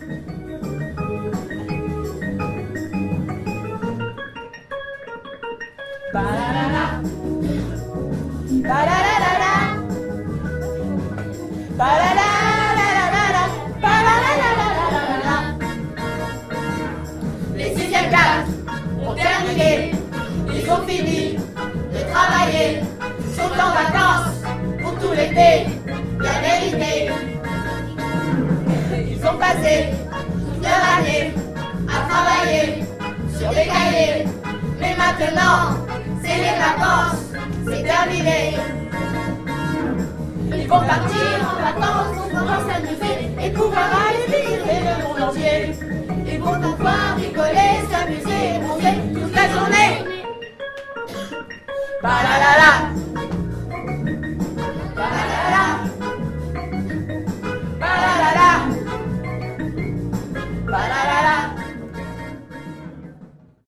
Les sixième classes ont terminé, ils ont fini de travailler, sont en vacances pour tout l'été, bien mérité. Passé toute leur année à travailler sur des cahiers, mais maintenant c'est les vacances, c'est terminé. Ils vont partir en vacances, on va s'amuser et pouvoir aller visiter le monde entier. Ils vont pouvoir rigoler, s'amuser, bronzer toute la journée. Ba la la la,